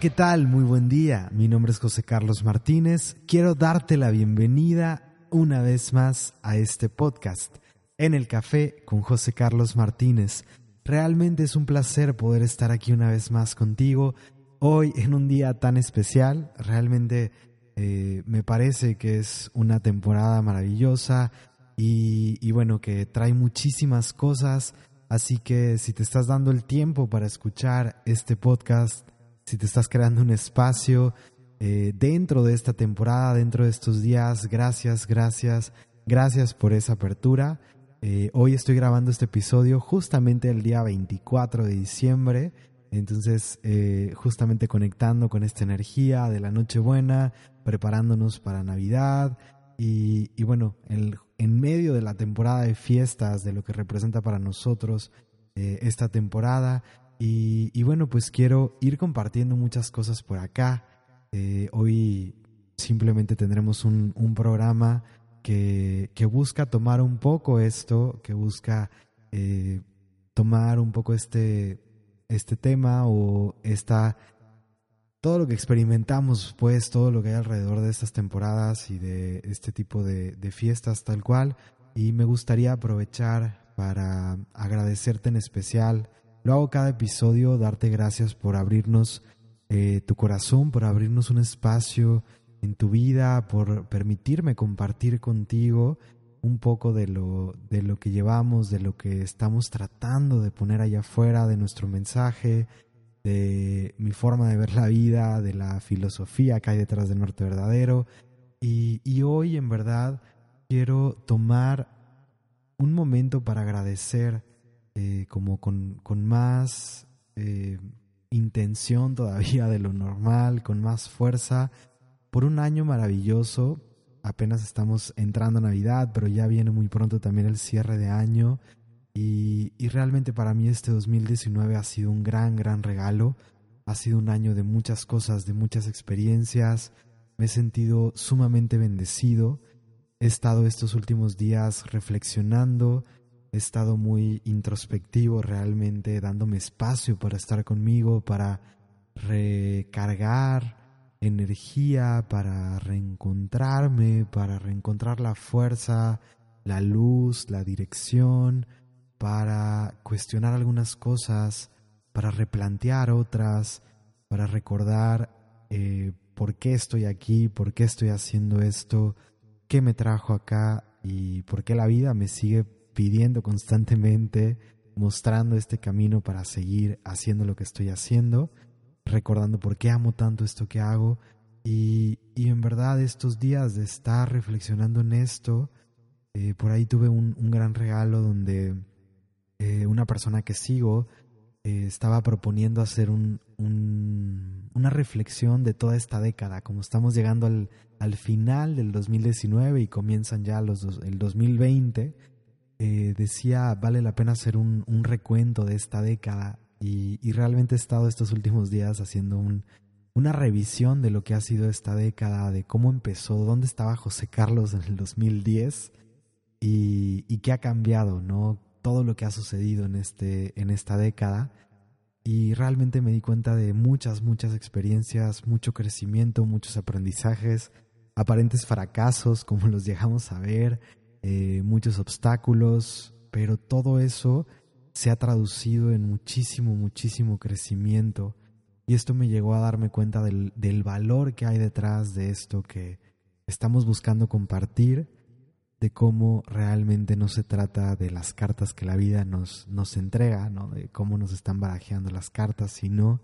¿qué tal? Muy buen día. Mi nombre es José Carlos Martínez. Quiero darte la bienvenida una vez más a este podcast, En el Café con José Carlos Martínez. Realmente es un placer poder estar aquí una vez más contigo, hoy en un día tan especial. Realmente eh, me parece que es una temporada maravillosa y bueno, que trae muchísimas cosas. Así que si te estás dando el tiempo para escuchar este podcast, si te estás creando un espacio eh, dentro de esta temporada, dentro de estos días. Gracias, gracias, gracias por esa apertura. Eh, hoy estoy grabando este episodio justamente el día 24 de diciembre. Entonces, eh, justamente conectando con esta energía de la Nochebuena, preparándonos para Navidad y, y bueno, el, en medio de la temporada de fiestas, de lo que representa para nosotros esta temporada, y, bueno, pues quiero ir compartiendo muchas cosas por acá. Eh, hoy simplemente tendremos un, programa que, busca tomar un poco esto, que busca eh, tomar un poco este, este tema o esta todo lo que experimentamos, pues todo lo que hay alrededor de estas temporadas y de este tipo de, de fiestas tal cual. Y me gustaría aprovechar para agradecerte en especial lo hago cada episodio, darte gracias por abrirnos eh, tu corazón, por abrirnos un espacio en tu vida, por permitirme compartir contigo un poco de lo, de lo que llevamos, de lo que estamos tratando de poner allá afuera, de nuestro mensaje, de mi forma de ver la vida, de la filosofía que hay detrás del norte verdadero. Y, y hoy en verdad quiero tomar un momento para agradecer eh, como con, con más eh, intención todavía de lo normal, con más fuerza, por un año maravilloso. Apenas estamos entrando a Navidad, pero ya viene muy pronto también el cierre de año. Y, y realmente para mí este 2019 ha sido un gran, gran regalo. Ha sido un año de muchas cosas, de muchas experiencias. Me he sentido sumamente bendecido. He estado estos últimos días reflexionando he estado muy introspectivo realmente, dándome espacio para estar conmigo, para recargar energía, para reencontrarme, para reencontrar la fuerza, la luz, la dirección, para cuestionar algunas cosas, para replantear otras, para recordar eh, por qué estoy aquí, por qué estoy haciendo esto, qué me trajo acá y por qué la vida me sigue pidiendo constantemente, mostrando este camino para seguir haciendo lo que estoy haciendo, recordando por qué amo tanto esto que hago. Y, en verdad estos días de estar reflexionando en esto, eh, por ahí tuve un, gran regalo donde eh, una persona que sigo eh, estaba proponiendo hacer un, una reflexión de toda esta década, como estamos llegando al, al final del 2019 y comienzan ya los el 2020 eh, decía, vale la pena hacer un, recuento de esta década y, realmente he estado estos últimos días haciendo una revisión de lo que ha sido esta década, de cómo empezó, dónde estaba José Carlos en el 2010 y, qué ha cambiado, ¿no? Todo lo que ha sucedido en, este, en esta década. Y realmente me di cuenta de muchas, muchas experiencias, mucho crecimiento, muchos aprendizajes, aparentes fracasos, como los llegamos a ver, eh, muchos obstáculos, pero todo eso se ha traducido en muchísimo, muchísimo crecimiento. Y esto me llegó a darme cuenta del, del valor que hay detrás de esto que estamos buscando compartir, de cómo realmente no se trata de las cartas que la vida nos, nos entrega, ¿no? de cómo nos están barajeando las cartas, sino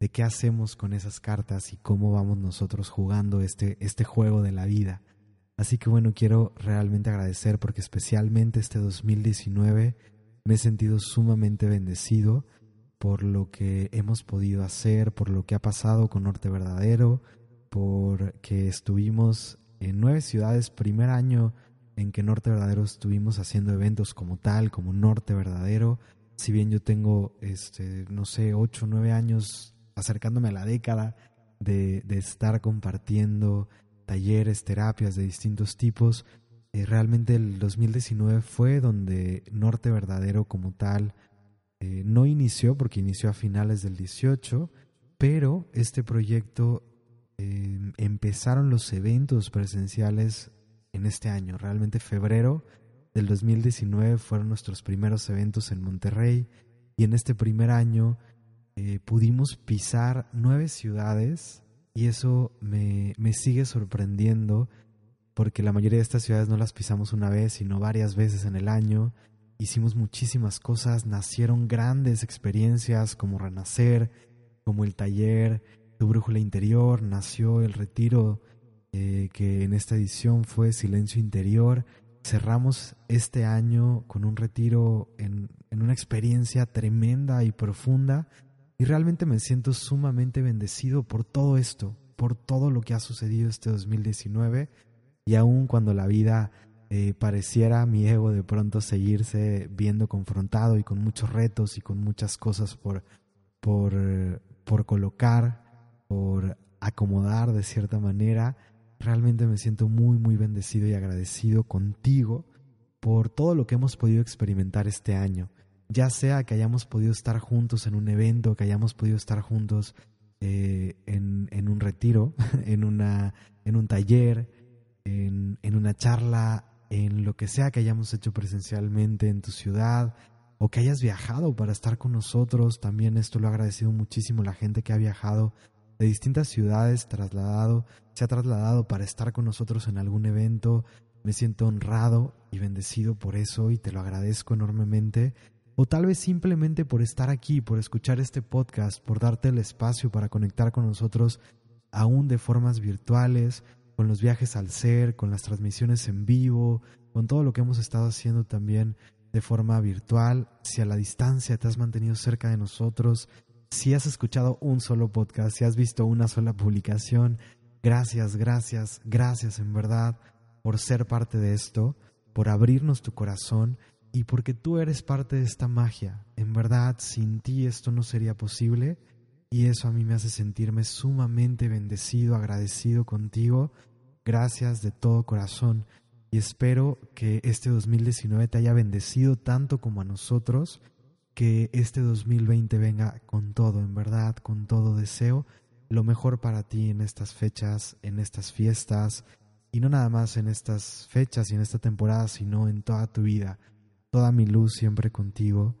de qué hacemos con esas cartas y cómo vamos nosotros jugando este, este juego de la vida. Así que bueno, quiero realmente agradecer porque especialmente este 2019 me he sentido sumamente bendecido por lo que hemos podido hacer, por lo que ha pasado con Norte Verdadero, porque estuvimos en nueve ciudades, primer año en que Norte Verdadero estuvimos haciendo eventos como tal, como Norte Verdadero. Si bien yo tengo, este, no sé, ocho nueve años acercándome a la década de estar compartiendo talleres, terapias de distintos tipos. Eh, realmente el 2019 fue donde Norte Verdadero como tal eh, no inició, porque inició a finales del 18, pero este proyecto em, empezaron los eventos presenciales en este año. Realmente febrero del 2019 fueron nuestros primeros eventos en Monterrey y en este primer año eh, pudimos pisar nueve ciudades y eso me, me sigue sorprendiendo porque la mayoría de estas ciudades no las pisamos una vez, sino varias veces en el año. Hicimos muchísimas cosas, nacieron grandes experiencias como Renacer, como el taller Tu Brújula Interior, nació el retiro eh, que en esta edición fue Silencio Interior. Cerramos este año con un retiro en, en una experiencia tremenda y profunda y realmente me siento sumamente bendecido por todo esto, por todo lo que ha sucedido este 2019 y aun cuando la vida eh, pareciera mi ego de pronto seguirse viendo confrontado y con muchos retos y con muchas cosas por, por, por colocar, por acomodar de cierta manera, realmente me siento muy muy bendecido y agradecido contigo por todo lo que hemos podido experimentar este año ya sea que hayamos podido estar juntos en un evento, que hayamos podido estar juntos eh, en, en, un retiro, en, una, en un taller, en, en una charla, en lo que sea que hayamos hecho presencialmente en tu ciudad o que hayas viajado para estar con nosotros. También esto lo ha agradecido muchísimo la gente que ha viajado de distintas ciudades, trasladado, se ha trasladado para estar con nosotros en algún evento. Me siento honrado y bendecido por eso y te lo agradezco enormemente o tal vez simplemente por estar aquí, por escuchar este podcast, por darte el espacio para conectar con nosotros aún de formas virtuales, con los viajes al ser, con las transmisiones en vivo, con todo lo que hemos estado haciendo también de forma virtual, si a la distancia te has mantenido cerca de nosotros, si has escuchado un solo podcast, si has visto una sola publicación, gracias, gracias, gracias en verdad por ser parte de esto, por abrirnos tu corazón y porque tú eres parte de esta magia. En verdad, sin ti esto no sería posible y eso a mí me hace sentirme sumamente bendecido, agradecido contigo. Gracias de todo corazón y espero que este 2019 te haya bendecido tanto como a nosotros, que este 2020 venga con todo, en verdad, con todo deseo lo mejor para ti en estas fechas, en estas fiestas, y no nada más en estas fechas y en esta temporada, sino en toda tu vida toda mi luz siempre contigo.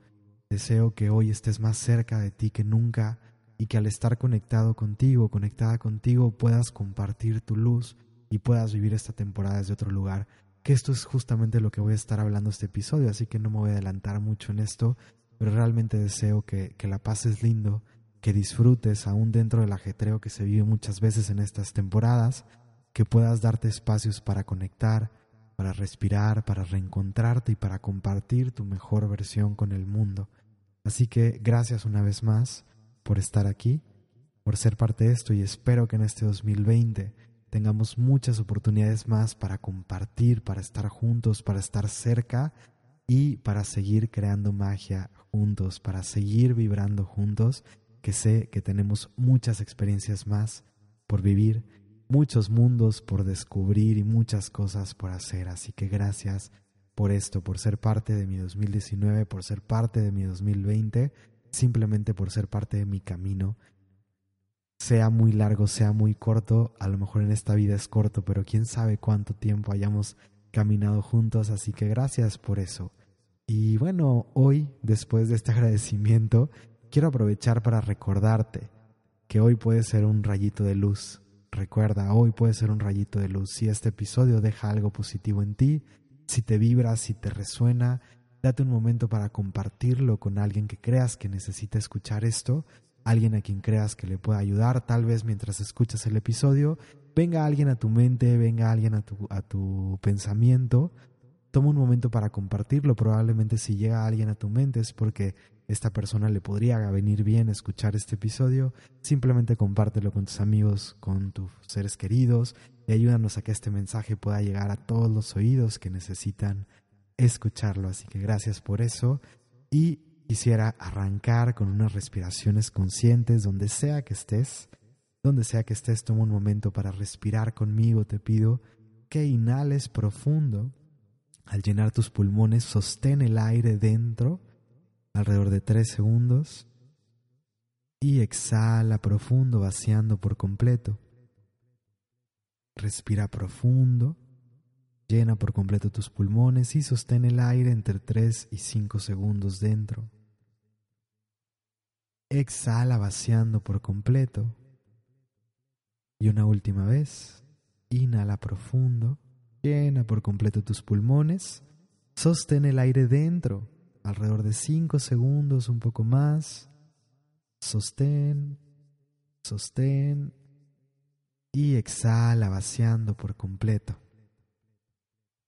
Deseo que hoy estés más cerca de ti que nunca y que al estar conectado contigo, conectada contigo, puedas compartir tu luz y puedas vivir esta temporada desde otro lugar. Que esto es justamente lo que voy a estar hablando este episodio, así que no me voy a adelantar mucho en esto, pero realmente deseo que, que la pases lindo, que disfrutes aún dentro del ajetreo que se vive muchas veces en estas temporadas, que puedas darte espacios para conectar, para respirar, para reencontrarte y para compartir tu mejor versión con el mundo. Así que gracias una vez más por estar aquí, por ser parte de esto y espero que en este 2020 tengamos muchas oportunidades más para compartir, para estar juntos, para estar cerca y para seguir creando magia juntos, para seguir vibrando juntos, que sé que tenemos muchas experiencias más por vivir muchos mundos por descubrir y muchas cosas por hacer. Así que gracias por esto, por ser parte de mi 2019, por ser parte de mi 2020, simplemente por ser parte de mi camino. Sea muy largo, sea muy corto, a lo mejor en esta vida es corto, pero quién sabe cuánto tiempo hayamos caminado juntos, así que gracias por eso. Y bueno, hoy, después de este agradecimiento, quiero aprovechar para recordarte que hoy puede ser un rayito de luz, Recuerda, hoy puede ser un rayito de luz. Si este episodio deja algo positivo en ti, si te vibra, si te resuena, date un momento para compartirlo con alguien que creas que necesita escuchar esto, alguien a quien creas que le pueda ayudar, tal vez mientras escuchas el episodio, venga alguien a tu mente, venga alguien a tu, a tu pensamiento, toma un momento para compartirlo, probablemente si llega alguien a tu mente es porque esta persona le podría venir bien escuchar este episodio, simplemente compártelo con tus amigos, con tus seres queridos y ayúdanos a que este mensaje pueda llegar a todos los oídos que necesitan escucharlo. Así que gracias por eso y quisiera arrancar con unas respiraciones conscientes donde sea que estés. Donde sea que estés, toma un momento para respirar conmigo. Te pido que inhales profundo. Al llenar tus pulmones, sostén el aire dentro alrededor de tres segundos. y exhala profundo vaciando por completo. Respira profundo, llena por completo tus pulmones y sostén el aire entre 3 y 5 segundos dentro. Exhala vaciando por completo. Y una última vez, inhala profundo, llena por completo tus pulmones, sostén el aire dentro, alrededor de 5 segundos, un poco más, sostén, sostén y exhala vaciando por completo.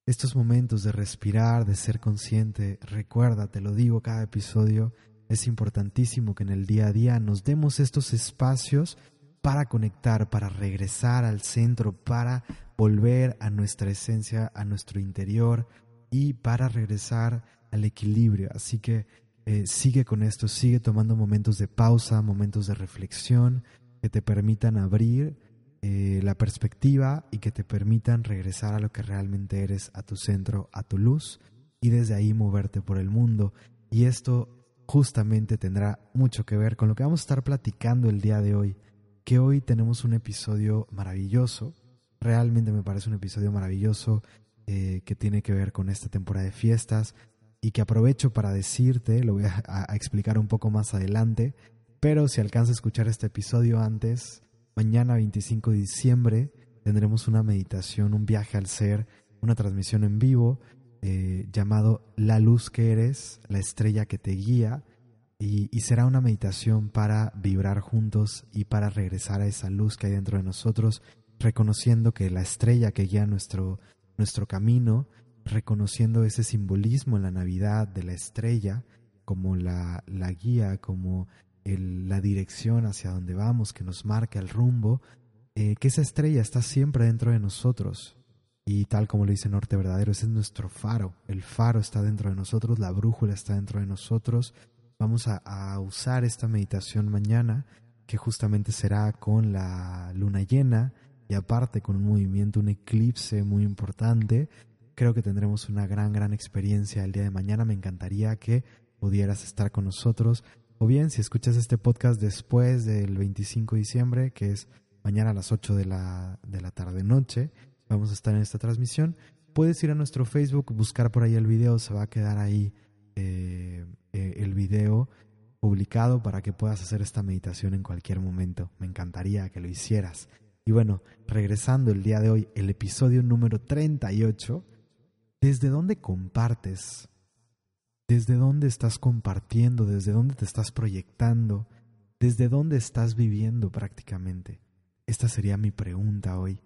Estos momentos de respirar, de ser consciente, recuerda, te lo digo cada episodio, es importantísimo que en el día a día nos demos estos espacios para conectar, para regresar al centro, para volver a nuestra esencia, a nuestro interior y para regresar al equilibrio. Así que eh, sigue con esto, sigue tomando momentos de pausa, momentos de reflexión que te permitan abrir eh, la perspectiva y que te permitan regresar a lo que realmente eres, a tu centro, a tu luz y desde ahí moverte por el mundo. Y esto justamente tendrá mucho que ver con lo que vamos a estar platicando el día de hoy, que hoy tenemos un episodio maravilloso, realmente me parece un episodio maravilloso eh, que tiene que ver con esta temporada de fiestas y que aprovecho para decirte, lo voy a, explicar un poco más adelante, pero si alcanza a escuchar este episodio antes, mañana 25 de diciembre tendremos una meditación, un viaje al ser, una transmisión en vivo eh, llamado La luz que eres, la estrella que te guía, y, será una meditación para vibrar juntos y para regresar a esa luz que hay dentro de nosotros, reconociendo que la estrella que guía nuestro, nuestro camino, reconociendo ese simbolismo en la Navidad de la estrella como la, la guía, como la dirección hacia donde vamos, que nos marca el rumbo, eh, que esa estrella está siempre dentro de nosotros, y tal como lo dice Norte Verdadero, ese es nuestro faro. El faro está dentro de nosotros, la brújula está dentro de nosotros. Vamos a, usar esta meditación mañana, que justamente será con la luna llena y aparte con un movimiento, un eclipse muy importante. Creo que tendremos una gran, gran experiencia el día de mañana. Me encantaría que pudieras estar con nosotros. O bien, si escuchas este podcast después del 25 de diciembre, que es mañana a las 8 de la, de la tarde-noche, vamos a estar en esta transmisión. Puedes ir a nuestro Facebook, buscar por ahí el video, se va a quedar ahí eh, eh, el video publicado para que puedas hacer esta meditación en cualquier momento. Me encantaría que lo hicieras. Y bueno, regresando el día de hoy, el episodio número 38, ¿desde dónde compartes? ¿Desde dónde estás compartiendo? ¿Desde dónde te estás proyectando? ¿Desde dónde estás viviendo prácticamente? Esta sería mi pregunta hoy.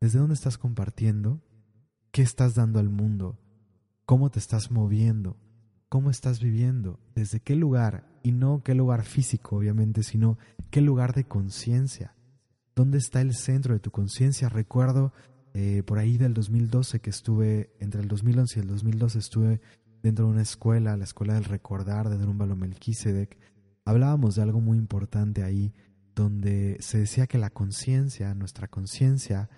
¿Desde dónde estás compartiendo? ¿Qué estás dando al mundo? ¿Cómo te estás moviendo? ¿Cómo estás viviendo? ¿Desde qué lugar? Y no qué lugar físico, obviamente, sino qué lugar de conciencia. ¿Dónde está el centro de tu conciencia? Recuerdo eh, por ahí del 2012 que estuve, entre el 2011 y el 2012 estuve dentro de una escuela, la Escuela del Recordar de Drúmbalo Melquisedec. Hablábamos de algo muy importante ahí, donde se decía que la conciencia, nuestra conciencia,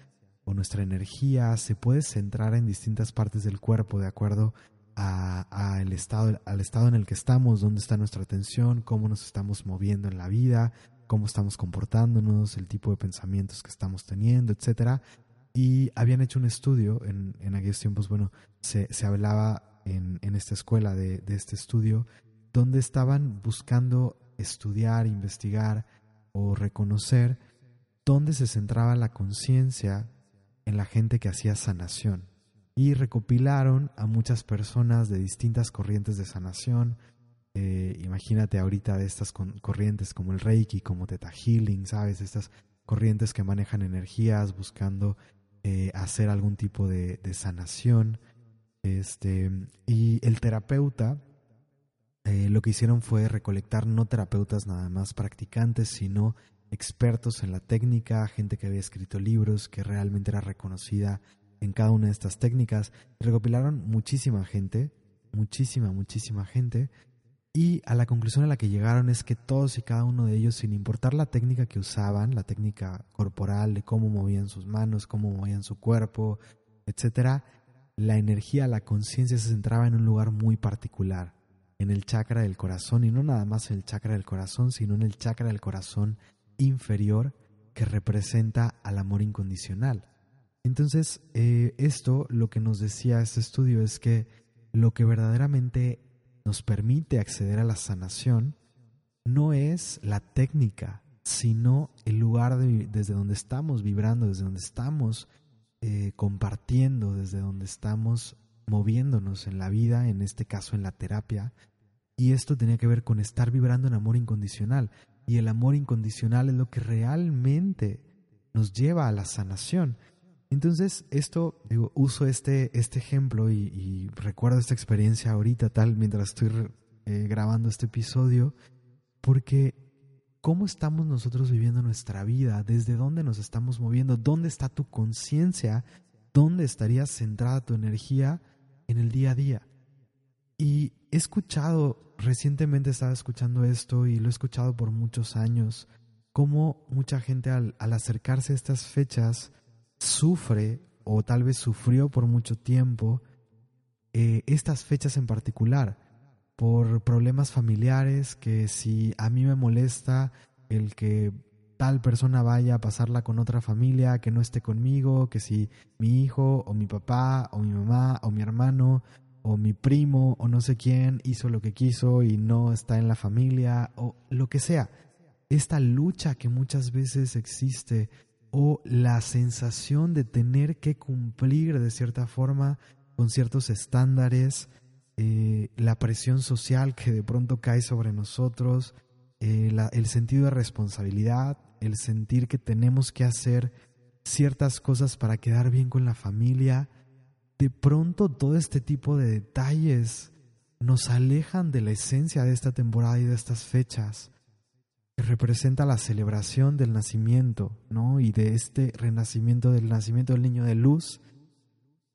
o nuestra energía se puede centrar en distintas partes del cuerpo de acuerdo a, el estado, al estado en el que estamos, dónde está nuestra atención, cómo nos estamos moviendo en la vida, cómo estamos comportándonos, el tipo de pensamientos que estamos teniendo, etcétera. Y habían hecho un estudio en, en aquellos tiempos, bueno, se, se hablaba en, en, esta escuela de, de este estudio, donde estaban buscando estudiar, investigar o reconocer dónde se centraba la conciencia en la gente que hacía sanación y recopilaron a muchas personas de distintas corrientes de sanación. Eh, imagínate ahorita de estas corrientes como el Reiki, como Theta Healing, ¿sabes? Estas corrientes que manejan energías buscando eh, hacer algún tipo de, de, sanación. Este, y el terapeuta eh, lo que hicieron fue recolectar no terapeutas nada más practicantes, sino expertos en la técnica, gente que había escrito libros, que realmente era reconocida en cada una de estas técnicas. Recopilaron muchísima gente, muchísima, muchísima gente. Y a la conclusión a la que llegaron es que todos y cada uno de ellos, sin importar la técnica que usaban, la técnica corporal, de cómo movían sus manos, cómo movían su cuerpo, etcétera, la energía, la conciencia se centraba en un lugar muy particular, en el chakra del corazón y no nada más en el chakra del corazón, sino en el chakra del corazón inferior que representa al amor incondicional. Entonces, eh, esto lo que nos decía este estudio es que lo que verdaderamente nos permite acceder a la sanación no es la técnica, sino el lugar desde donde estamos vibrando, desde donde estamos eh, compartiendo, desde donde estamos moviéndonos en la vida, en este caso en la terapia. Y esto tenía que ver con estar vibrando en amor incondicional. Y el amor incondicional es lo que realmente nos lleva a la sanación. Entonces, esto, digo, uso este, este ejemplo y, recuerdo esta experiencia ahorita, tal, mientras estoy eh, grabando este episodio, porque cómo estamos nosotros viviendo nuestra vida, desde dónde nos estamos moviendo, dónde está tu conciencia, dónde estaría centrada tu energía en el día a día. Y he escuchado, recientemente estaba escuchando esto y lo he escuchado por muchos años, cómo mucha gente al, acercarse a estas fechas sufre o tal vez sufrió por mucho tiempo eh, estas fechas en particular por problemas familiares, que si a mí me molesta el que tal persona vaya a pasarla con otra familia que no esté conmigo, que si mi hijo o mi papá o mi mamá o mi hermano o mi primo o no sé quién hizo lo que quiso y no está en la familia o lo que sea. Esta lucha que muchas veces existe o la sensación de tener que cumplir de cierta forma con ciertos estándares, eh, la presión social que de pronto cae sobre nosotros, eh, el sentido de responsabilidad, el sentir que tenemos que hacer ciertas cosas para quedar bien con la familia, de pronto todo este tipo de detalles nos alejan de la esencia de esta temporada y de estas fechas, representa la celebración del nacimiento, ¿no? Y de este renacimiento del nacimiento del niño de luz,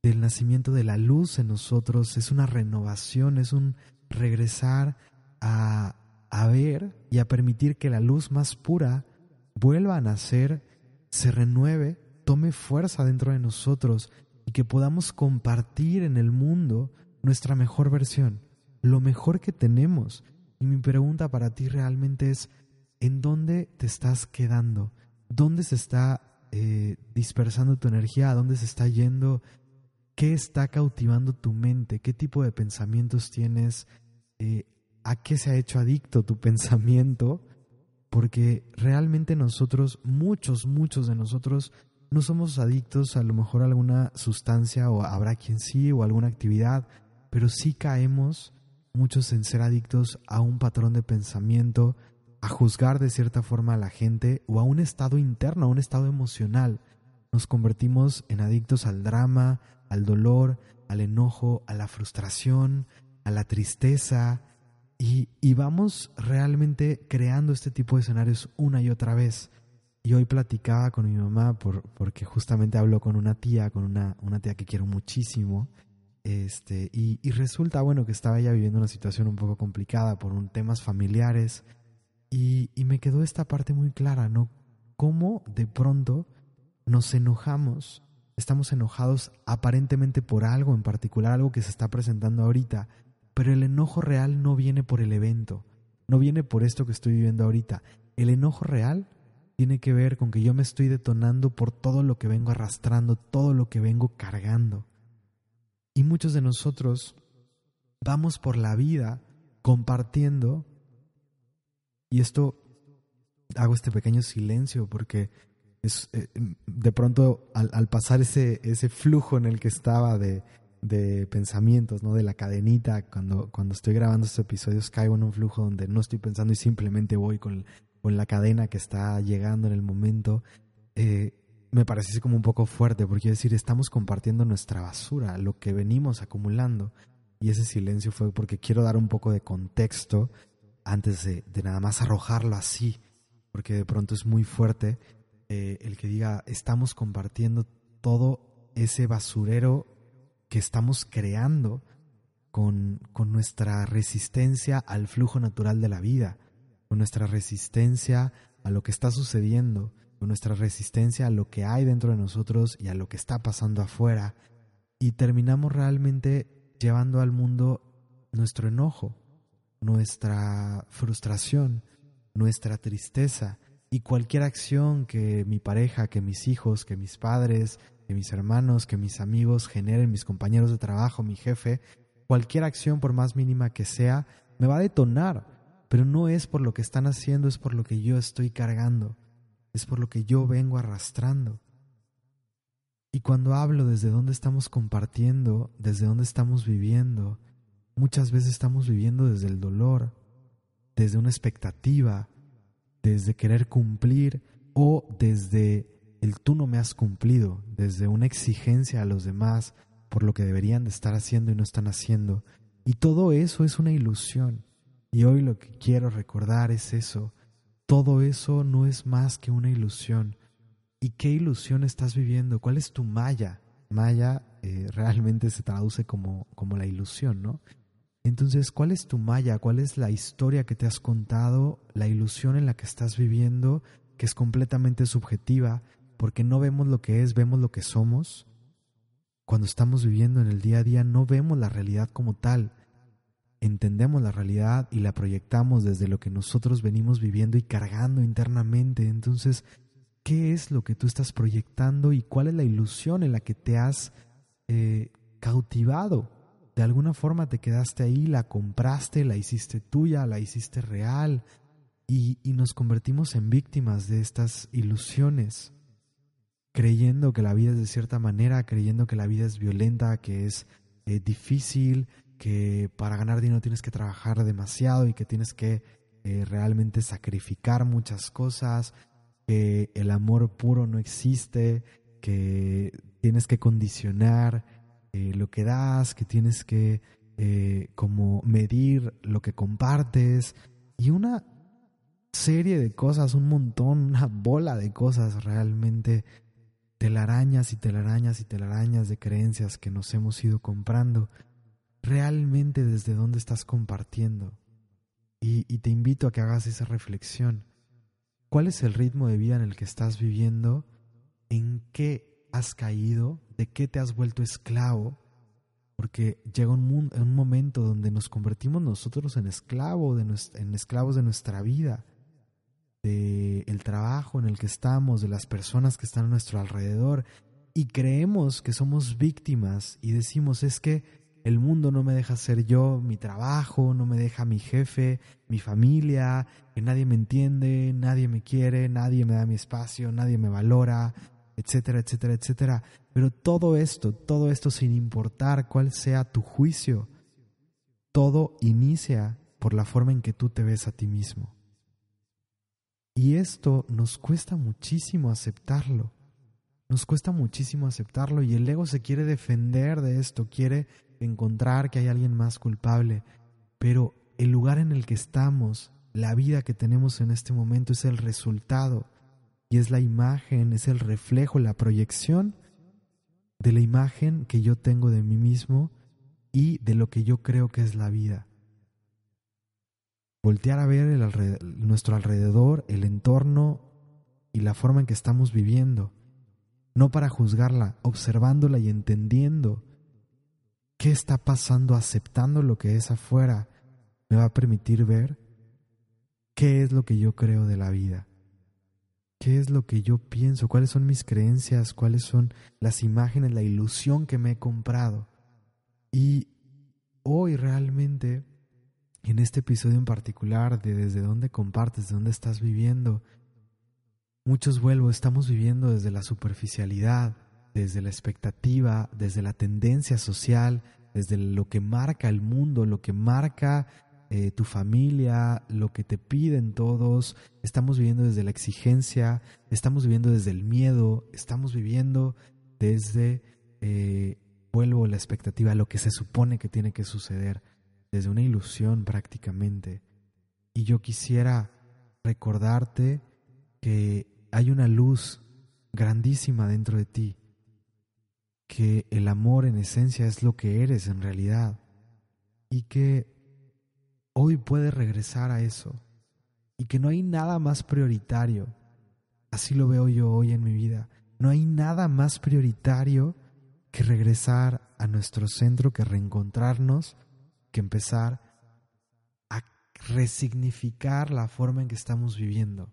del nacimiento de la luz en nosotros, es una renovación, es un regresar a, a ver y a permitir que la luz más pura vuelva a nacer, se renueve, tome fuerza dentro de nosotros y que podamos compartir en el mundo nuestra mejor versión, lo mejor que tenemos. Y mi pregunta para ti realmente es, ¿en dónde te estás quedando? ¿Dónde se está eh, dispersando tu energía? ¿A dónde se está yendo ¿Qué está cautivando tu mente? ¿Qué tipo de pensamientos tienes? Eh, ¿A qué se ha hecho adicto tu pensamiento? Porque realmente nosotros, muchos, muchos de nosotros, no somos adictos a lo mejor a alguna sustancia o habrá quien sí o alguna actividad, pero sí caemos muchos en ser adictos a un patrón de pensamiento, a juzgar de cierta forma a la gente o a un estado interno, a un estado emocional. Nos convertimos en adictos al drama, al dolor, al enojo, a la frustración, a la tristeza, y, vamos realmente creando este tipo de escenarios una y otra vez. Y hoy platicaba con mi mamá por, porque justamente habló con una tía, con una, una tía que quiero muchísimo. Este, y, y, resulta, bueno, que estaba ella viviendo una situación un poco complicada por un, temas familiares. Y, y me quedó esta parte muy clara, ¿no? Cómo de pronto nos enojamos estamos enojados aparentemente por algo en particular, algo que se está presentando ahorita, pero el enojo real no viene por el evento, no viene por esto que estoy viviendo ahorita. El enojo real tiene que ver con que yo me estoy detonando por todo lo que vengo arrastrando, todo lo que vengo cargando. Y muchos de nosotros vamos por la vida compartiendo, y esto hago este pequeño silencio porque es, eh, de pronto al, pasar ese, ese flujo en el que estaba de, de pensamientos, ¿no? De la cadenita, cuando, cuando estoy grabando estos episodios caigo en un flujo donde no estoy pensando y simplemente voy con, con la cadena que está llegando en el momento. Eh, me parece como un poco fuerte, porque es decir, estamos compartiendo nuestra basura, lo que venimos acumulando. Y ese silencio fue porque quiero dar un poco de contexto antes de, nada más arrojarlo así, porque de pronto es muy fuerte eh, el que diga, estamos compartiendo todo ese basurero que estamos creando con, con nuestra resistencia al flujo natural de la vida, con nuestra resistencia a lo que está sucediendo, con nuestra resistencia a lo que hay dentro de nosotros y a lo que está pasando afuera, y terminamos realmente llevando al mundo nuestro enojo, nuestra frustración, nuestra tristeza y cualquier acción que mi pareja, que mis hijos, que mis padres, que mis hermanos, que mis amigos generen, mis compañeros de trabajo, mi jefe, cualquier acción por más mínima que sea, me va a detonar, pero no es por lo que están haciendo, es por lo que yo estoy cargando, es por lo que yo vengo arrastrando. Y cuando hablo desde dónde estamos compartiendo, desde dónde estamos viviendo, muchas veces estamos viviendo desde el dolor, desde una expectativa, desde querer cumplir o desde el tú no me has cumplido, desde una exigencia a los demás por lo que deberían de estar haciendo y no están haciendo. Y todo eso es una ilusión. Y hoy lo que quiero recordar es eso. Todo eso no es más que una ilusión. ¿Y qué ilusión estás viviendo? ¿Cuál es tu maya? Maya eh, realmente se traduce como, como la ilusión, ¿no? Entonces, ¿cuál es tu maya? ¿Cuál es la historia que te has contado? La ilusión en la que estás viviendo, que es completamente subjetiva, porque no vemos lo que es, vemos lo que somos. Cuando estamos viviendo en el día a día no vemos la realidad como tal. Entendemos la realidad y la proyectamos desde lo que nosotros venimos viviendo y cargando internamente. Entonces, ¿qué es lo que tú estás proyectando y cuál es la ilusión en la que te has eh, cautivado? De alguna forma te quedaste ahí, la compraste, la hiciste tuya, la hiciste real y, y nos convertimos en víctimas de estas ilusiones creyendo que la vida es de cierta manera, creyendo que la vida es violenta, que es eh, difícil, que para ganar dinero tienes que trabajar demasiado y que tienes que eh, realmente sacrificar muchas cosas, que el amor puro no existe, que tienes que condicionar eh, lo que das, que tienes que como medir lo que compartes y una serie de cosas, un montón, una bola de cosas realmente telarañas y telarañas y telarañas de creencias que nos hemos ido comprando, realmente desde dónde estás compartiendo. Y, te invito a que hagas esa reflexión. ¿Cuál es el ritmo de vida en el que estás viviendo? ¿En qué has caído? ¿De qué te has vuelto esclavo? Porque llega un, un momento donde nos convertimos nosotros en, esclavo de en esclavos de nuestra vida de el trabajo en el que estamos, de las personas que están a nuestro alrededor y creemos que somos víctimas y decimos es que el mundo no me deja ser yo, mi trabajo, no me deja mi jefe, mi familia, que nadie me entiende, nadie me quiere, nadie me da mi espacio, nadie me valora, etcétera, etcétera, etcétera. Pero todo esto, todo esto sin importar cuál sea tu juicio, todo inicia por la forma en que tú te ves a ti mismo. Y esto nos cuesta muchísimo aceptarlo. Nos cuesta muchísimo aceptarlo y el ego se quiere defender de esto, quiere encontrar que hay alguien más culpable. Pero el lugar en el que estamos, la vida que tenemos en este momento es el resultado y es la imagen, es el reflejo, la proyección de la imagen que yo tengo de mí mismo y de lo que yo creo que es la vida. Voltear a ver nuestro alrededor, el entorno y la forma en que estamos viviendo, no para juzgarla, observándola y entendiendo qué está pasando, aceptando lo que es afuera, me va a permitir ver qué es lo que yo creo de la vida, qué es lo que yo pienso, cuáles son mis creencias, cuáles son las imágenes, la ilusión que me he comprado. Y hoy realmente en este episodio en particular de desde dónde compartes, de dónde estás viviendo, muchos vuelvo, estamos viviendo desde la superficialidad, desde la expectativa, desde la tendencia social, desde lo que marca el mundo, lo que marca eh, tu familia, lo que te piden todos. Estamos viviendo desde la exigencia, estamos viviendo desde el miedo, estamos viviendo desde, eh, vuelvo, la expectativa, lo que se supone que tiene que suceder desde una ilusión prácticamente. Y yo quisiera recordarte que hay una luz grandísima dentro de ti, que el amor en esencia es lo que eres en realidad y que hoy puedes regresar a eso y que no hay nada más prioritario, así lo veo yo hoy en mi vida, no hay nada más prioritario que regresar a nuestro centro, que reencontrarnos que empezar a resignificar la forma en que estamos viviendo.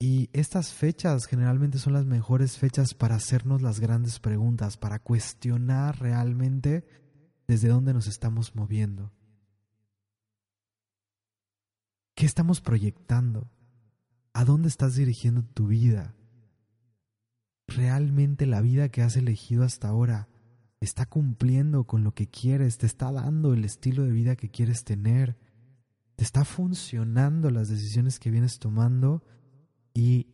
Y estas fechas generalmente son las mejores fechas para hacernos las grandes preguntas, para cuestionar realmente desde dónde nos estamos moviendo. ¿Qué estamos proyectando? ¿A dónde estás dirigiendo tu vida? ¿Realmente la vida que has elegido hasta ahora está cumpliendo con lo que quieres? ¿Te está dando el estilo de vida que quieres tener? ¿Te está funcionando las decisiones que vienes tomando? Y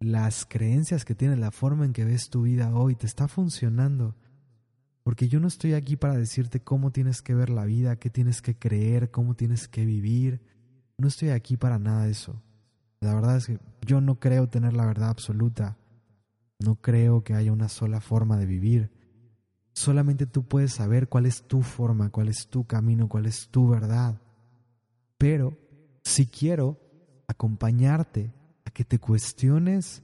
las creencias que tienes, la forma en que ves tu vida hoy, ¿te está funcionando? Porque yo no estoy aquí para decirte cómo tienes que ver la vida, qué tienes que creer, cómo tienes que vivir. No estoy aquí para nada de eso. La verdad es que yo no creo tener la verdad absoluta. No creo que haya una sola forma de vivir. Solamente tú puedes saber cuál es tu forma, cuál es tu camino, cuál es tu verdad. Pero si quiero acompañarte a que te cuestiones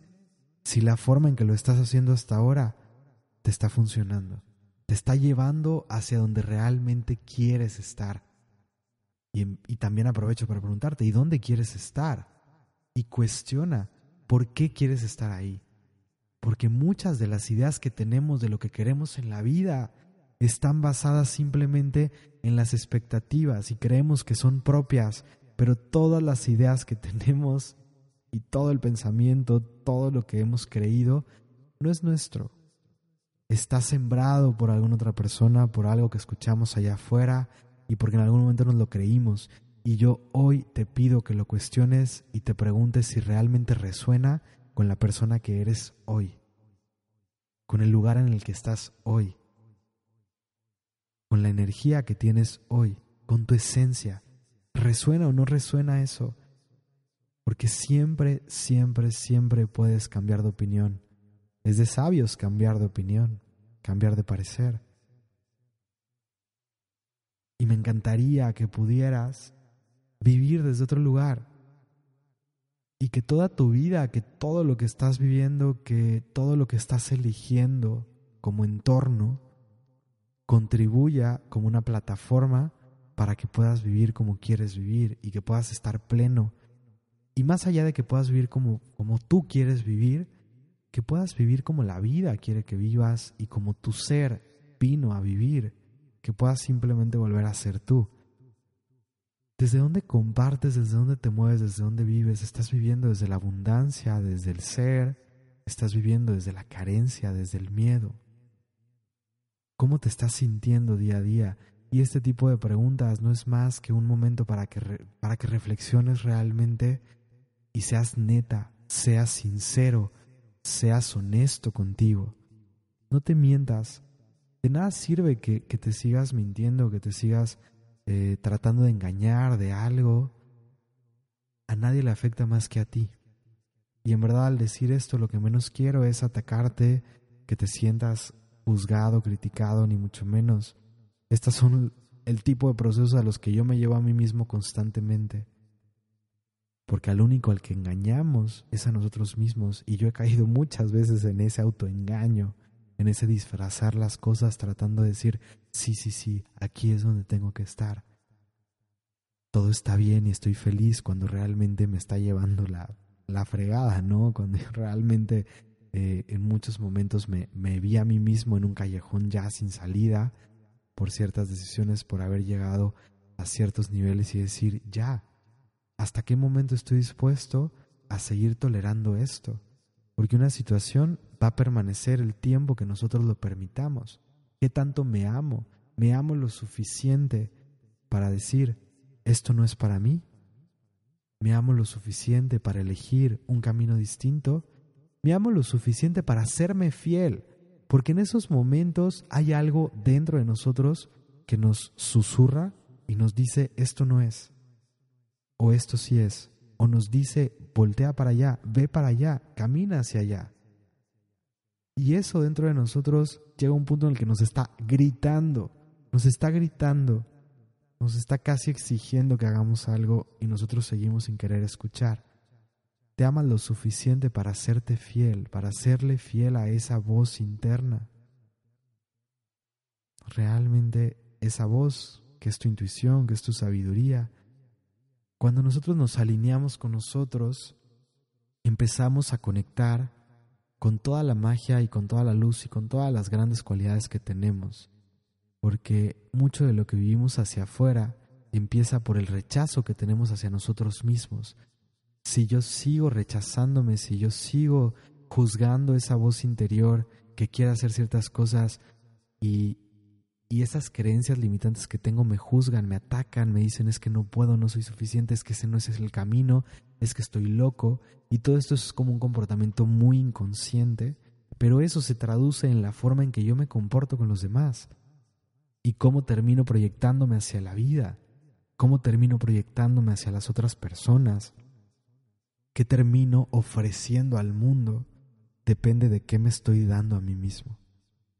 si la forma en que lo estás haciendo hasta ahora te está funcionando, te está llevando hacia donde realmente quieres estar. Y, también aprovecho para preguntarte, ¿y dónde quieres estar? Y cuestiona, ¿por qué quieres estar ahí? Porque muchas de las ideas que tenemos de lo que queremos en la vida están basadas simplemente en las expectativas y creemos que son propias, pero todas las ideas que tenemos y todo el pensamiento, todo lo que hemos creído, no es nuestro. Está sembrado por alguna otra persona, por algo que escuchamos allá afuera, y porque en algún momento nos lo creímos. Y yo hoy te pido que lo cuestiones y te preguntes si realmente resuena con la persona que eres hoy, con el lugar en el que estás hoy, con la energía que tienes hoy, con tu esencia. ¿Resuena o no resuena eso? Porque siempre, siempre, siempre puedes cambiar de opinión. Es de sabios cambiar de opinión, cambiar de parecer. Y me encantaría que pudieras vivir desde otro lugar. Y que toda tu vida, que todo lo que estás viviendo, que todo lo que estás eligiendo como entorno, contribuya como una plataforma para que puedas vivir como quieres vivir y que puedas estar pleno. Y más allá de que puedas vivir como, como tú quieres vivir, que puedas vivir como la vida quiere que vivas y como tu ser vino a vivir que puedas simplemente volver a ser tú. ¿Desde dónde compartes? ¿Desde dónde te mueves? ¿Desde dónde vives? ¿Estás viviendo desde la abundancia, desde el ser? ¿Estás viviendo desde la carencia, desde el miedo? ¿Cómo te estás sintiendo día a día? Y este tipo de preguntas no es más que un momento para que, para que reflexiones realmente y seas neta, seas sincero, seas honesto contigo. No te mientas, de nada sirve que, te sigas mintiendo, que te sigas eh, tratando de engañar de algo. A nadie le afecta más que a ti. Y en verdad al decir esto lo que menos quiero es atacarte, que te sientas juzgado, criticado, ni mucho menos. Estas son el tipo de procesos a los que yo me llevo a mí mismo constantemente. Porque al único al que engañamos es a nosotros mismos. Y yo he caído muchas veces en ese autoengaño en ese disfrazar las cosas tratando de decir, sí, sí, sí, aquí es donde tengo que estar. Todo está bien y estoy feliz cuando realmente me está llevando la, la fregada, ¿no? Cuando realmente eh, en muchos momentos me, me vi a mí mismo en un callejón ya sin salida por ciertas decisiones, por haber llegado a ciertos niveles y decir, ya, ¿hasta qué momento estoy dispuesto a seguir tolerando esto? Porque una situación va a permanecer el tiempo que nosotros lo permitamos. ¿Qué tanto me amo? ¿Me amo lo suficiente para decir, esto no es para mí? ¿Me amo lo suficiente para elegir un camino distinto? ¿Me amo lo suficiente para hacerme fiel? Porque en esos momentos hay algo dentro de nosotros que nos susurra y nos dice, esto no es, o esto sí es o nos dice, voltea para allá, ve para allá, camina hacia allá. Y eso dentro de nosotros llega a un punto en el que nos está gritando, nos está gritando, nos está casi exigiendo que hagamos algo y nosotros seguimos sin querer escuchar. Te amas lo suficiente para hacerte fiel, para serle fiel a esa voz interna. Realmente esa voz, que es tu intuición, que es tu sabiduría, Cuando nosotros nos alineamos con nosotros, empezamos a conectar con toda la magia y con toda la luz y con todas las grandes cualidades que tenemos. Porque mucho de lo que vivimos hacia afuera empieza por el rechazo que tenemos hacia nosotros mismos. Si yo sigo rechazándome, si yo sigo juzgando esa voz interior que quiere hacer ciertas cosas y, y esas creencias limitantes que tengo me juzgan, me atacan, me dicen es que no puedo, no soy suficiente, es que ese no es el camino, es que estoy loco y todo esto es como un comportamiento muy inconsciente, pero eso se traduce en la forma en que yo me comporto con los demás y cómo termino proyectándome hacia la vida, cómo termino proyectándome hacia las otras personas, qué termino ofreciendo al mundo, depende de qué me estoy dando a mí mismo.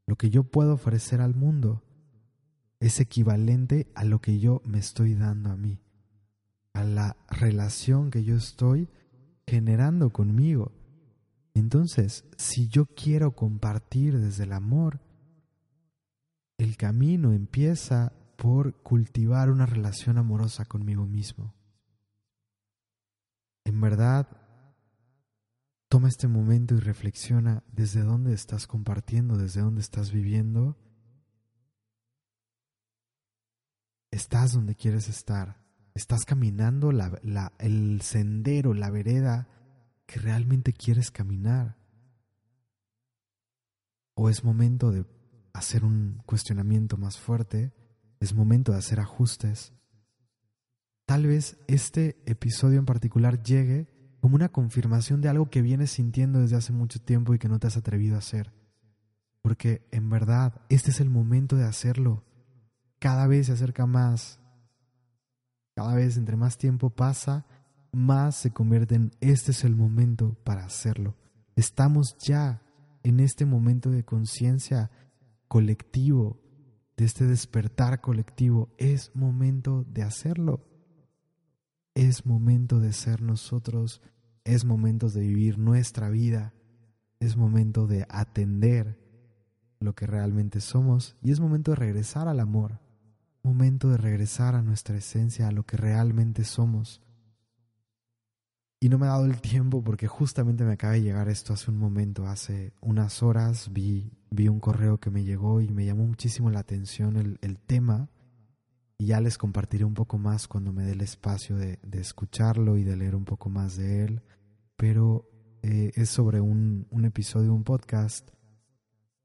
Lo que yo puedo ofrecer al mundo es equivalente a lo que yo me estoy dando a mí, a la relación que yo estoy generando conmigo. Entonces, si yo quiero compartir desde el amor, el camino empieza por cultivar una relación amorosa conmigo mismo. En verdad, toma este momento y reflexiona desde dónde estás compartiendo, desde dónde estás viviendo estás donde quieres estar, estás caminando el sendero, la vereda que realmente quieres caminar. O es momento de hacer un cuestionamiento más fuerte, es momento de hacer ajustes. Tal vez este episodio en particular llegue como una confirmación de algo que vienes sintiendo desde hace mucho tiempo y que no te has atrevido a hacer. Porque en verdad este es el momento de hacerlo cada vez se acerca más. Cada vez entre más tiempo pasa, más se convierte en este es el momento para hacerlo. Estamos ya en este momento de conciencia colectivo, de este despertar colectivo. Es momento de hacerlo. Es momento de ser nosotros. Es momento de vivir nuestra vida. Es momento de atender lo que realmente somos y es momento de regresar al amor momento de regresar a nuestra esencia, a lo que realmente somos. Y no me ha dado el tiempo porque justamente me acaba de llegar esto hace un momento, hace unas horas vi, vi un correo que me llegó y me llamó muchísimo la atención el, el tema. Y ya les compartiré un poco más cuando me dé el espacio de, de escucharlo y de leer un poco más de él, pero eh, es sobre un, un, episodio, un podcast.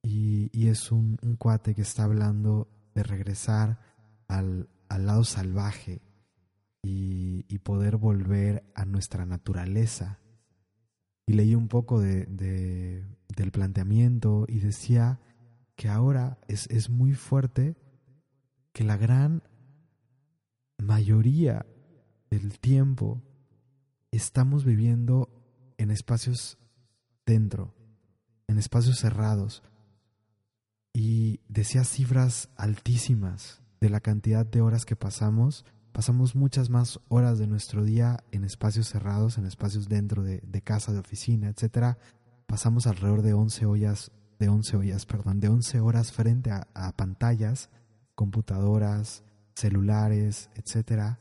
Y, y es un, un cuate que está hablando de regresar al, lado salvaje y, poder volver a nuestra naturaleza. Y leí un poco de, del planteamiento y decía que ahora es, es muy fuerte que la gran mayoría del tiempo estamos viviendo en espacios dentro, en espacios cerrados. Y decía cifras altísimas de la cantidad de horas que pasamos, pasamos muchas más horas de nuestro día en espacios cerrados, en espacios dentro de, casa, de oficina, etcétera. Pasamos alrededor de 11 horas, de 11 horas, perdón, de 11 horas frente a, a pantallas, computadoras, celulares, etcétera.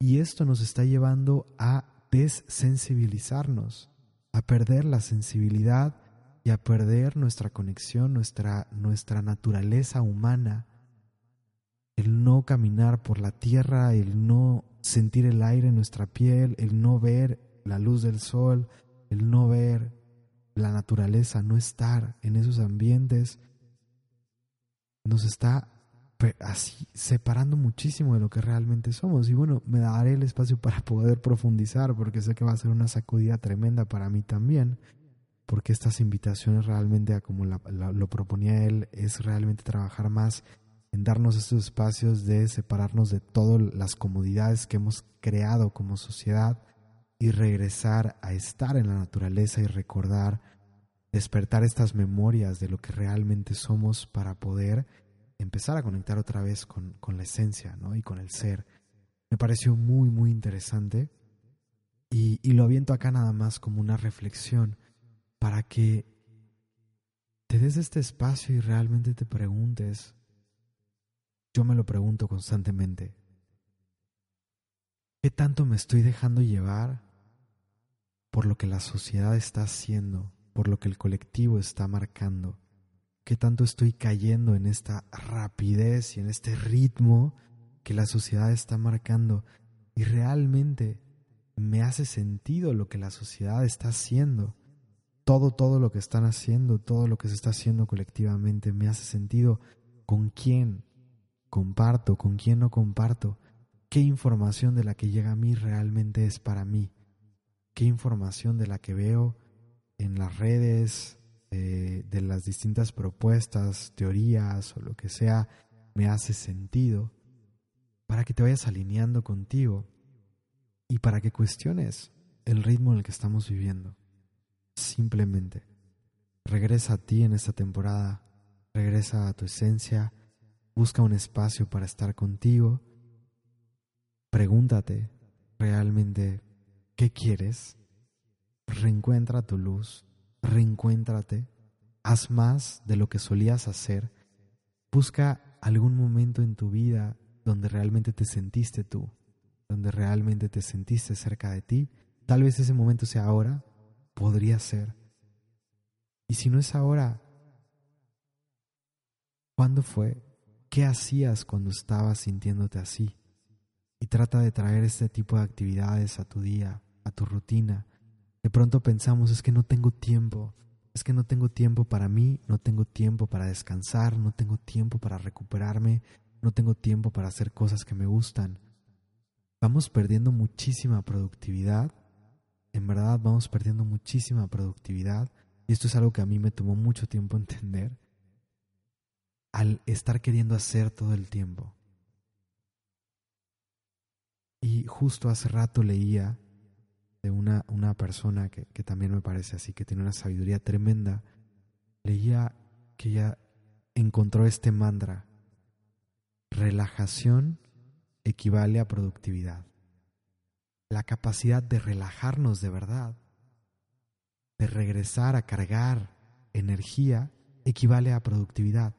Y esto nos está llevando a desensibilizarnos, a perder la sensibilidad y a perder nuestra conexión, nuestra, nuestra naturaleza humana el no caminar por la tierra, el no sentir el aire en nuestra piel, el no ver la luz del sol, el no ver la naturaleza, no estar en esos ambientes, nos está así separando muchísimo de lo que realmente somos. Y bueno, me daré el espacio para poder profundizar, porque sé que va a ser una sacudida tremenda para mí también, porque estas invitaciones realmente, como lo proponía él, es realmente trabajar más en darnos estos espacios de separarnos de todas las comodidades que hemos creado como sociedad y regresar a estar en la naturaleza y recordar, despertar estas memorias de lo que realmente somos para poder empezar a conectar otra vez con, la esencia ¿no? y con el ser. Me pareció muy, muy interesante y, y lo aviento acá nada más como una reflexión para que te des este espacio y realmente te preguntes yo me lo pregunto constantemente. ¿Qué tanto me estoy dejando llevar por lo que la sociedad está haciendo, por lo que el colectivo está marcando? ¿Qué tanto estoy cayendo en esta rapidez y en este ritmo que la sociedad está marcando? Y realmente me hace sentido lo que la sociedad está haciendo. Todo, todo lo que están haciendo, todo lo que se está haciendo colectivamente, me hace sentido con quién comparto, con quién no comparto, qué información de la que llega a mí realmente es para mí, qué información de la que veo en las redes, eh, de las distintas propuestas, teorías o lo que sea, me hace sentido, para que te vayas alineando contigo y para que cuestiones el ritmo en el que estamos viviendo. Simplemente regresa a ti en esta temporada, regresa a tu esencia, busca un espacio para estar contigo, pregúntate realmente qué quieres, reencuentra tu luz, reencuéntrate, haz más de lo que solías hacer, busca algún momento en tu vida donde realmente te sentiste tú, donde realmente te sentiste cerca de ti. Tal vez ese momento sea ahora, podría ser. Y si no es ahora, ¿cuándo fue? ¿Qué hacías cuando estabas sintiéndote así? Y trata de traer este tipo de actividades a tu día, a tu rutina. De pronto pensamos, es que no tengo tiempo, es que no tengo tiempo para mí, no tengo tiempo para descansar, no tengo tiempo para recuperarme, no tengo tiempo para hacer cosas que me gustan vamos perdiendo muchísima productividad. En verdad vamos perdiendo muchísima productividad. Y esto es algo que a mí me tomó mucho tiempo entender. Al estar queriendo hacer todo el tiempo. Y justo hace rato leía de una, una persona que, que también me parece así, que tiene una sabiduría tremenda. Leía que ella encontró este mantra. Relajación equivale a productividad. La capacidad de relajarnos de verdad, de regresar a cargar energía, equivale a productividad.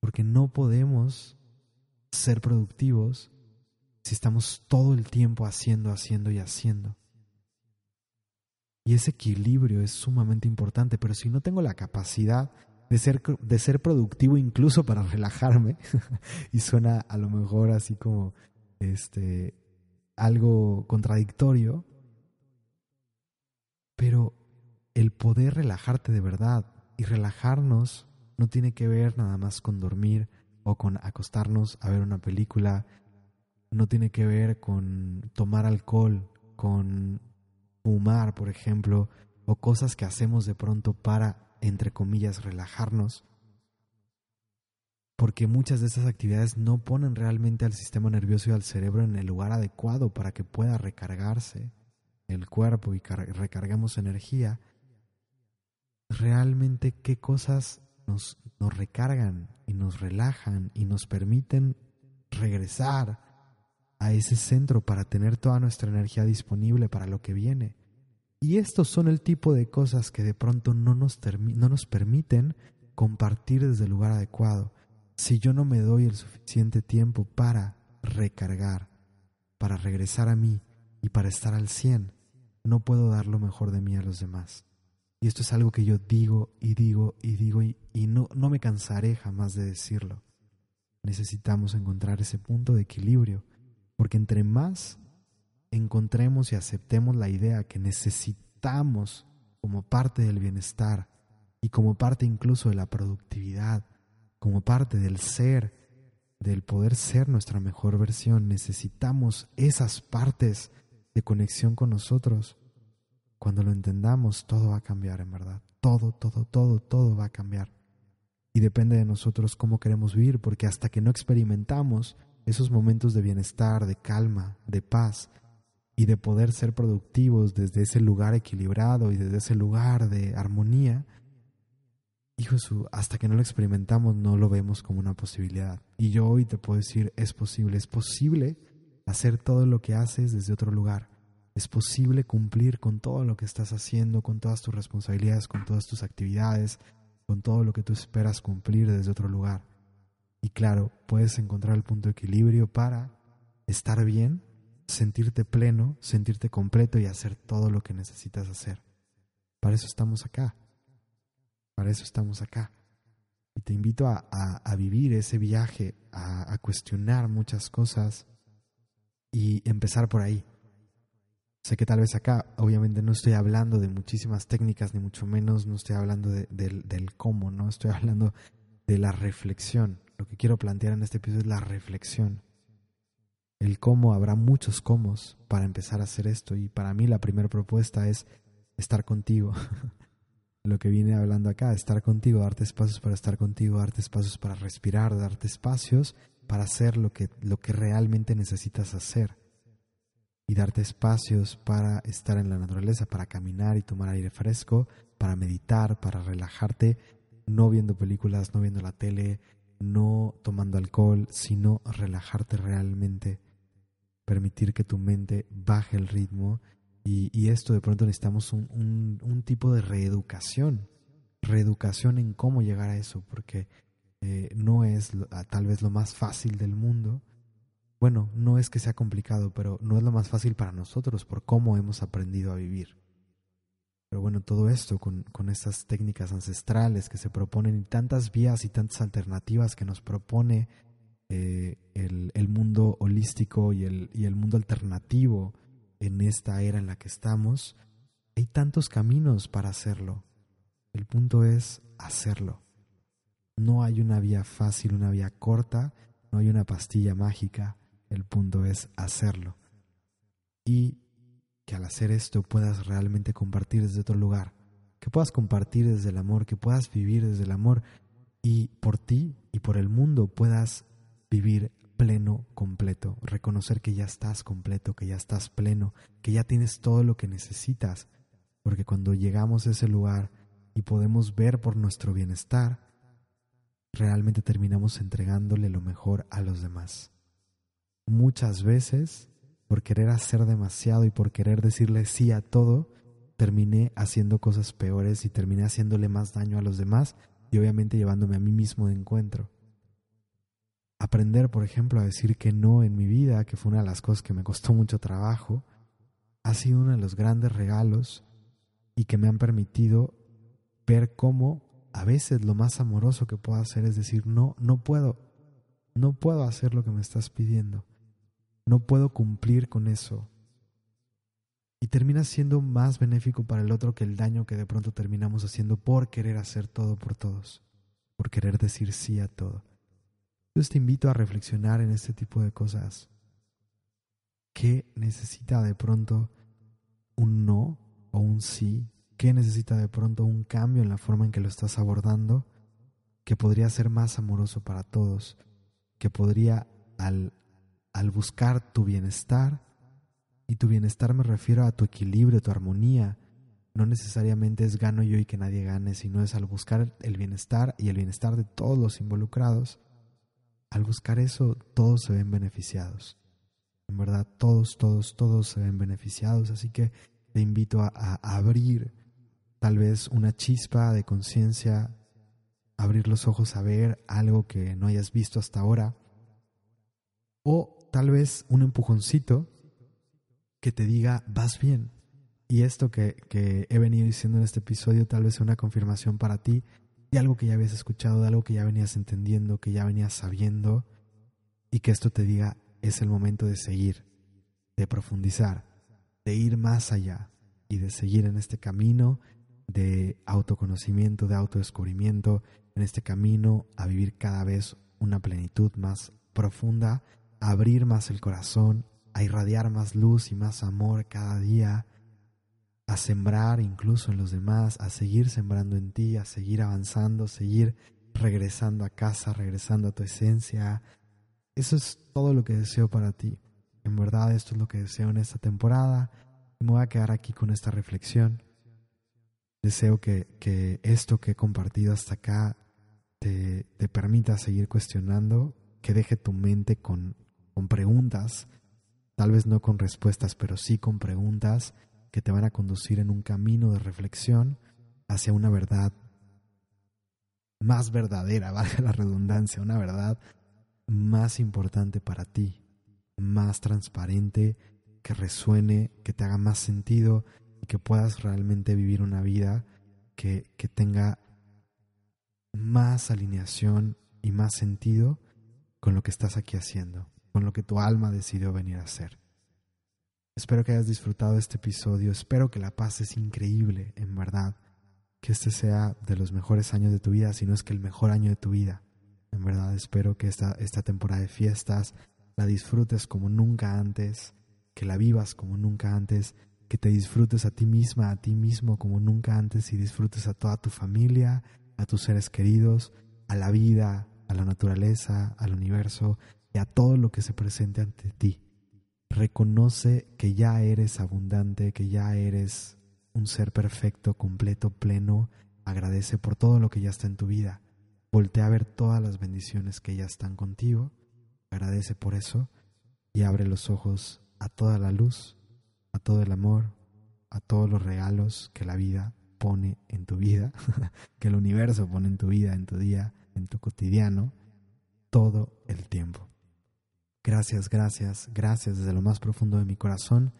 Porque no podemos ser productivos si estamos todo el tiempo haciendo, haciendo y haciendo. Y ese equilibrio es sumamente importante, pero si no tengo la capacidad de ser, de ser productivo incluso para relajarme. y suena a lo mejor así como este algo contradictorio. Pero el poder relajarte de verdad y relajarnos no tiene que ver nada más con dormir o con acostarnos a ver una película, no tiene que ver con tomar alcohol, con fumar, por ejemplo, o cosas que hacemos de pronto para entre comillas, relajarnos, porque muchas de estas actividades no ponen realmente al sistema nervioso y al cerebro en el lugar adecuado para que pueda recargarse el cuerpo y recarguemos energía, realmente qué cosas nos, recargan y nos relajan y nos permiten regresar a ese centro para tener toda nuestra energía disponible para lo que viene. Y estos son el tipo de cosas que de pronto no nos, no nos permiten compartir desde el lugar adecuado. Si yo no me doy el suficiente tiempo para recargar, para regresar a mí y para estar al 100, no puedo dar lo mejor de mí a los demás. Y esto es algo que yo digo y digo y digo y, no, no me cansaré jamás de decirlo. Necesitamos encontrar ese punto de equilibrio, porque entre más encontremos y aceptemos la idea que necesitamos como parte del bienestar y como parte incluso de la productividad, como parte del ser, del poder ser nuestra mejor versión, necesitamos esas partes de conexión con nosotros. Cuando lo entendamos, todo va a cambiar, en verdad. Todo, todo, todo, todo va a cambiar. Y depende de nosotros cómo queremos vivir, porque hasta que no experimentamos esos momentos de bienestar, de calma, de paz, y de poder ser productivos desde ese lugar equilibrado y desde ese lugar de armonía, hijo su, hasta que no lo experimentamos no lo vemos como una posibilidad. Y yo hoy te puedo decir, es posible, es posible hacer todo lo que haces desde otro lugar. Es posible cumplir con todo lo que estás haciendo, con todas tus responsabilidades, con todas tus actividades, con todo lo que tú esperas cumplir desde otro lugar. Y claro, puedes encontrar el punto de equilibrio para estar bien sentirte pleno, sentirte completo y hacer todo lo que necesitas hacer. Para eso estamos acá. Para eso estamos acá. Y te invito a, a, vivir ese viaje, a, a cuestionar muchas cosas y empezar por ahí. Sé que tal vez acá, obviamente, no estoy hablando de muchísimas técnicas, ni mucho menos no estoy hablando de, del cómo, no estoy hablando de la reflexión. Lo que quiero plantear en este episodio es la reflexión. El cómo, habrá muchos cómo para empezar a hacer esto. Y para mí la primera propuesta es estar contigo. Lo que viene hablando acá, estar contigo, darte espacios para estar contigo, darte espacios para respirar, darte espacios para hacer lo que, lo que realmente necesitas hacer y darte espacios para estar en la naturaleza, para caminar y tomar aire fresco, para meditar, para relajarte, no viendo películas, no viendo la tele, no tomando alcohol, sino relajarte realmente, permitir que tu mente baje el ritmo. Y, esto de pronto necesitamos un, un, tipo de reeducación, reeducación en cómo llegar a eso, porque eh, no es tal vez lo más fácil del mundo, bueno, no es que sea complicado, pero no es lo más fácil para nosotros por cómo hemos aprendido a vivir. Pero bueno, todo esto con, con estas técnicas ancestrales que se proponen y tantas vías y tantas alternativas que nos propone eh, el, el, mundo holístico y el, y el mundo alternativo en esta era en la que estamos, hay tantos caminos para hacerlo. El punto es hacerlo. No hay una vía fácil, una vía corta, no hay una pastilla mágica. El punto es hacerlo. Y que al hacer esto puedas realmente compartir desde otro lugar, que puedas compartir desde el amor, que puedas vivir desde el amor y por ti y por el mundo puedas vivir pleno, completo, reconocer que ya estás completo, que ya estás pleno, que ya tienes todo lo que necesitas, porque cuando llegamos a ese lugar y podemos ver por nuestro bienestar, realmente terminamos entregándole lo mejor a los demás muchas veces, por querer hacer demasiado y por querer decirle sí a todo, terminé haciendo cosas peores y terminé haciéndole más daño a los demás y obviamente llevándome a mí mismo de encuentro. Aprender, por ejemplo, a decir que no en mi vida, que fue una de las cosas que me costó mucho trabajo, ha sido uno de los grandes regalos y que me han permitido ver cómo a veces lo más amoroso que puedo hacer es decir, no, no puedo, no puedo hacer lo que me estás pidiendo no puedo cumplir con eso. Y termina siendo más benéfico para el otro que el daño que de pronto terminamos haciendo por querer hacer todo por todos, por querer decir sí a todo. Yo te invito a reflexionar en este tipo de cosas. ¿Qué necesita de pronto un no o un sí? ¿Qué necesita de pronto un cambio en la forma en que lo estás abordando? Que podría ser más amoroso para todos, que podría al al buscar tu bienestar, y tu bienestar me refiero a tu equilibrio, tu armonía, no necesariamente es gano yo y que nadie gane, sino es al buscar el bienestar y el bienestar de todos los involucrados. Al buscar eso, todos se ven beneficiados. En verdad, todos, todos, todos se ven beneficiados. Así que te invito a, a abrir tal vez una chispa de conciencia, abrir los ojos a ver algo que no hayas visto hasta ahora. O tal vez un empujoncito que te diga, vas bien. Y esto que, que he venido diciendo en este episodio tal vez una confirmación para ti de algo que ya habías escuchado, de algo que ya venías entendiendo, que ya venías sabiendo, y que esto te diga, es el momento de seguir, de profundizar, de ir más allá y de seguir en este camino de autoconocimiento, de autodescubrimiento, en este camino a vivir cada vez una plenitud más profunda abrir más el corazón, a irradiar más luz y más amor cada día, a sembrar incluso en los demás, a seguir sembrando en ti, a seguir avanzando, seguir regresando a casa, regresando a tu esencia. Eso es todo lo que deseo para ti. En verdad esto es lo que deseo en esta temporada. Y me voy a quedar aquí con esta reflexión. Deseo que, que esto que he compartido hasta acá te, te permita seguir cuestionando, que deje tu mente con con preguntas, tal vez no con respuestas, pero sí con preguntas que te van a conducir en un camino de reflexión hacia una verdad más verdadera, valga la redundancia, una verdad más importante para ti, más transparente, que resuene, que te haga más sentido y que puedas realmente vivir una vida que, que tenga más alineación y más sentido con lo que estás aquí haciendo, con lo que tu alma decidió venir a hacer. Espero que hayas disfrutado este episodio, espero que la pases increíble, en verdad, que este sea de los mejores años de tu vida, si no es que el mejor año de tu vida. En verdad espero que esta, esta temporada de fiestas la disfrutes como nunca antes, que la vivas como nunca antes, que te disfrutes a ti misma, a ti mismo como nunca antes y disfrutes a toda tu familia, a tus seres queridos, a la vida, a la naturaleza, al universo y a todo lo que se presente ante ti. Reconoce que ya eres abundante, que ya eres un ser perfecto, completo, pleno. Agradece por todo lo que ya está en tu vida. Voltea a ver todas las bendiciones que ya están contigo. Agradece por eso y abre los ojos a toda la luz, a todo el amor, a todos los regalos que la vida pone en tu vida, que el universo pone en tu vida, en tu día, en tu cotidiano, todo el tiempo. Gracias, gracias, gracias desde lo más profundo de mi corazón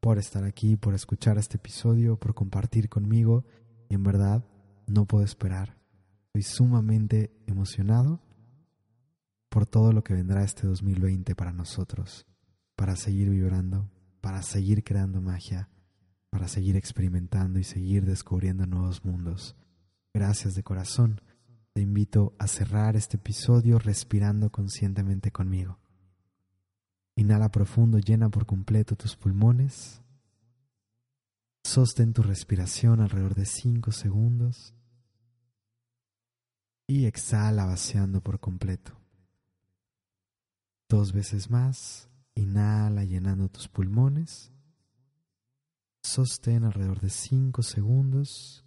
por estar aquí, por escuchar este episodio, por compartir conmigo y en verdad no puedo esperar. Estoy sumamente emocionado por todo lo que vendrá este 2020 para nosotros, para seguir vibrando, para seguir creando magia, para seguir experimentando y seguir descubriendo nuevos mundos. Gracias de corazón. Te invito a cerrar este episodio respirando conscientemente conmigo. Inhala profundo, llena por completo tus pulmones. Sostén tu respiración alrededor de 5 segundos. Y exhala vaciando por completo. Dos veces más. Inhala llenando tus pulmones. Sostén alrededor de 5 segundos.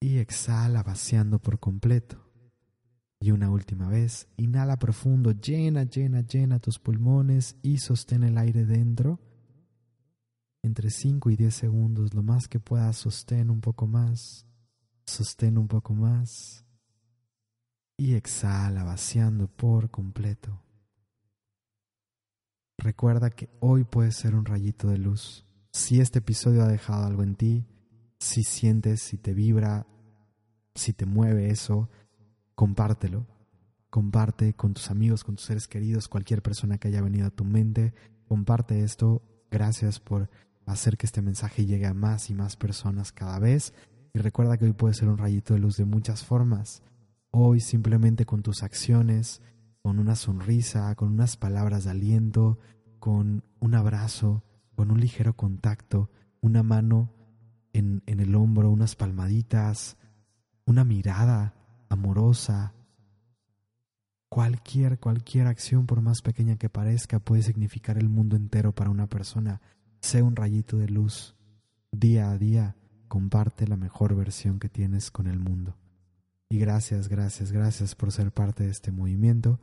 Y exhala vaciando por completo. Y una última vez, inhala profundo, llena, llena, llena tus pulmones y sostén el aire dentro. Entre 5 y 10 segundos, lo más que puedas, sostén un poco más, sostén un poco más y exhala vaciando por completo. Recuerda que hoy puedes ser un rayito de luz. Si este episodio ha dejado algo en ti, si sientes, si te vibra, si te mueve eso, compártelo. Comparte con tus amigos, con tus seres queridos, cualquier persona que haya venido a tu mente. Comparte esto. Gracias por hacer que este mensaje llegue a más y más personas cada vez. Y recuerda que hoy puede ser un rayito de luz de muchas formas. Hoy simplemente con tus acciones, con una sonrisa, con unas palabras de aliento, con un abrazo, con un ligero contacto, una mano en, en el hombro, unas palmaditas, una mirada amorosa. Cualquier, cualquier acción, por más pequeña que parezca, puede significar el mundo entero para una persona. Sé un rayito de luz. Día a día, comparte la mejor versión que tienes con el mundo. Y gracias, gracias, gracias por ser parte de este movimiento.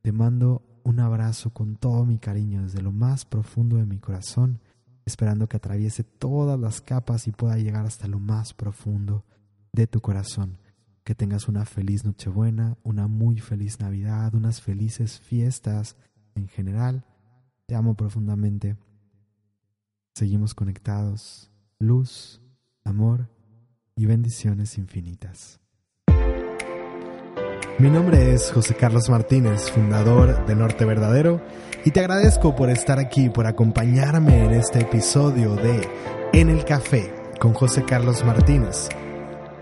Te mando un abrazo con todo mi cariño desde lo más profundo de mi corazón, esperando que atraviese todas las capas y pueda llegar hasta lo más profundo de tu corazón que tengas una feliz Nochebuena, una muy feliz Navidad, unas felices fiestas en general. Te amo profundamente. Seguimos conectados. Luz, amor y bendiciones infinitas. Mi nombre es José Carlos Martínez, fundador de Norte Verdadero, y te agradezco por estar aquí, por acompañarme en este episodio de En el Café con José Carlos Martínez